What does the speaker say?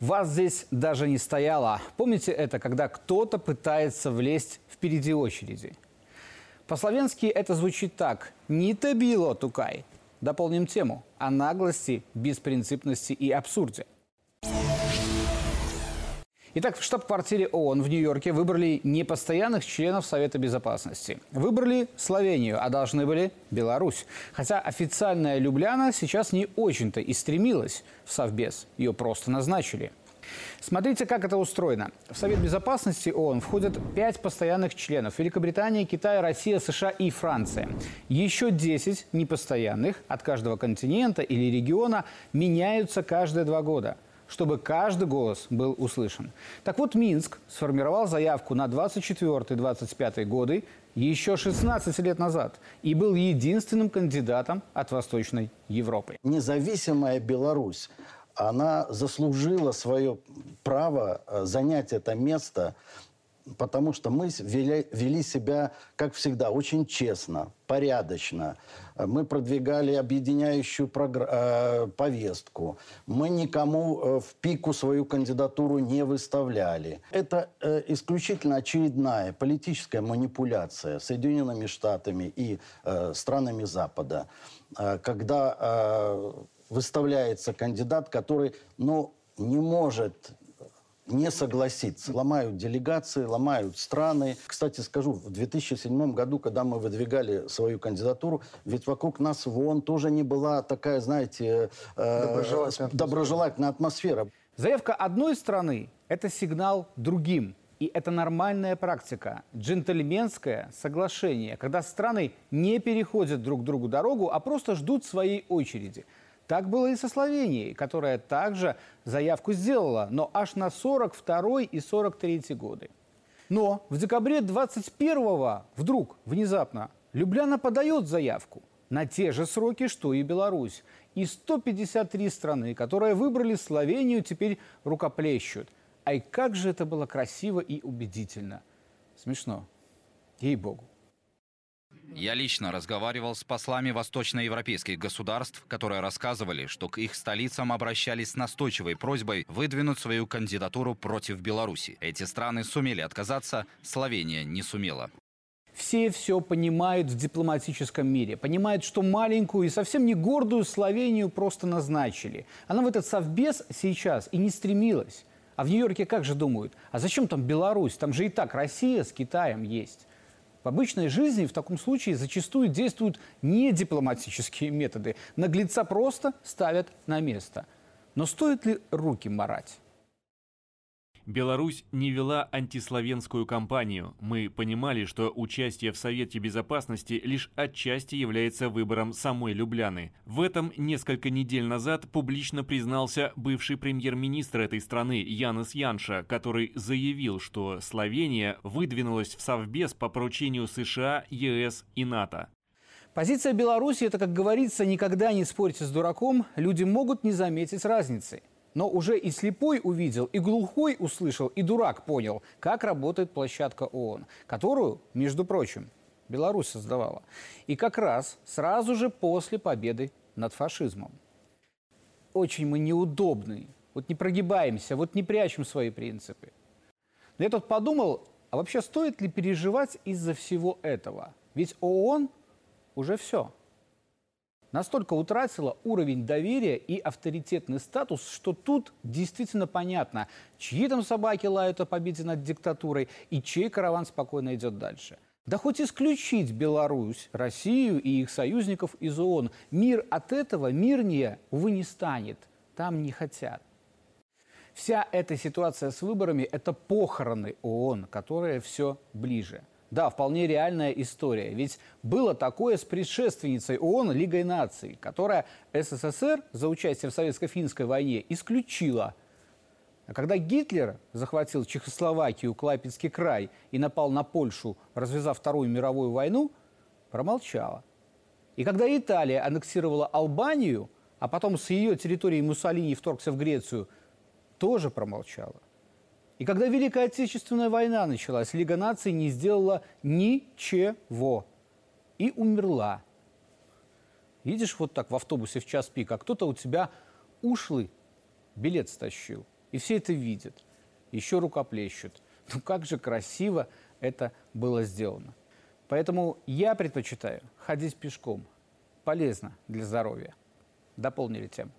Вас здесь даже не стояло. Помните это, когда кто-то пытается влезть впереди очереди? По-словенски это звучит так. «Не табило, тукай». Дополним тему о наглости, беспринципности и абсурде. Итак, в штаб-квартире ООН в Нью-Йорке выбрали не постоянных членов Совета Безопасности. Выбрали Словению, а должны были Беларусь. Хотя официальная Любляна сейчас не очень-то и стремилась в Совбез. Ее просто назначили. Смотрите, как это устроено. В Совет Безопасности ООН входят пять постоянных членов. Великобритания, Китай, Россия, США и Франция. Еще 10 непостоянных от каждого континента или региона меняются каждые два года чтобы каждый голос был услышан. Так вот, Минск сформировал заявку на 24-25 годы еще 16 лет назад и был единственным кандидатом от Восточной Европы. Независимая Беларусь она заслужила свое право э, занять это место, потому что мы вели, вели себя, как всегда, очень честно, порядочно. Мы продвигали объединяющую прогр... э, повестку. Мы никому э, в пику свою кандидатуру не выставляли. Это э, исключительно очередная политическая манипуляция Соединенными Штатами и странами Запада, когда... Выставляется кандидат, который, ну, не может не согласиться. Ломают делегации, ломают страны. Кстати, скажу, в 2007 году, когда мы выдвигали свою кандидатуру, ведь вокруг нас в ООН тоже не была такая, знаете, э, доброжелательная, доброжелательная атмосфера. Заявка одной страны – это сигнал другим. И это нормальная практика, джентльменское соглашение, когда страны не переходят друг другу дорогу, а просто ждут своей очереди – так было и со Словенией, которая также заявку сделала, но аж на 42 и 43 годы. Но в декабре 21-го вдруг, внезапно, Любляна подает заявку на те же сроки, что и Беларусь. И 153 страны, которые выбрали Словению, теперь рукоплещут. Ай, как же это было красиво и убедительно. Смешно. Ей-богу. Я лично разговаривал с послами восточноевропейских государств, которые рассказывали, что к их столицам обращались с настойчивой просьбой выдвинуть свою кандидатуру против Беларуси. Эти страны сумели отказаться, Словения не сумела. Все все понимают в дипломатическом мире. Понимают, что маленькую и совсем не гордую Словению просто назначили. Она в этот совбез сейчас и не стремилась. А в Нью-Йорке как же думают? А зачем там Беларусь? Там же и так Россия с Китаем есть. В обычной жизни в таком случае зачастую действуют не дипломатические методы. Наглеца просто ставят на место. Но стоит ли руки марать? Беларусь не вела антисловенскую кампанию. Мы понимали, что участие в Совете Безопасности лишь отчасти является выбором самой Любляны. В этом несколько недель назад публично признался бывший премьер-министр этой страны Янис Янша, который заявил, что Словения выдвинулась в Совбез по поручению США, ЕС и НАТО. Позиция Беларуси – это, как говорится, никогда не спорьте с дураком, люди могут не заметить разницы. Но уже и слепой увидел, и глухой услышал, и дурак понял, как работает площадка ООН, которую, между прочим, Беларусь создавала. И как раз сразу же после победы над фашизмом. Очень мы неудобны, вот не прогибаемся, вот не прячем свои принципы. Но я тут подумал, а вообще стоит ли переживать из-за всего этого? Ведь ООН уже все – настолько утратила уровень доверия и авторитетный статус, что тут действительно понятно, чьи там собаки лают о победе над диктатурой и чей караван спокойно идет дальше. Да хоть исключить Беларусь, Россию и их союзников из ООН. Мир от этого мирнее, увы, не станет. Там не хотят. Вся эта ситуация с выборами – это похороны ООН, которые все ближе – да, вполне реальная история. Ведь было такое с предшественницей ООН Лигой наций, которая СССР за участие в советско-финской войне исключила. А когда Гитлер захватил Чехословакию, Клайпецкий край и напал на Польшу, развязав Вторую мировую войну, промолчала. И когда Италия аннексировала Албанию, а потом с ее территории Муссолини вторгся в Грецию, тоже промолчала. И когда Великая Отечественная война началась, Лига наций не сделала ничего и умерла. Едешь вот так в автобусе в час пик, а кто-то у тебя ушлый билет стащил. И все это видят. Еще рукоплещут. Ну как же красиво это было сделано. Поэтому я предпочитаю ходить пешком. Полезно для здоровья. Дополнили тему.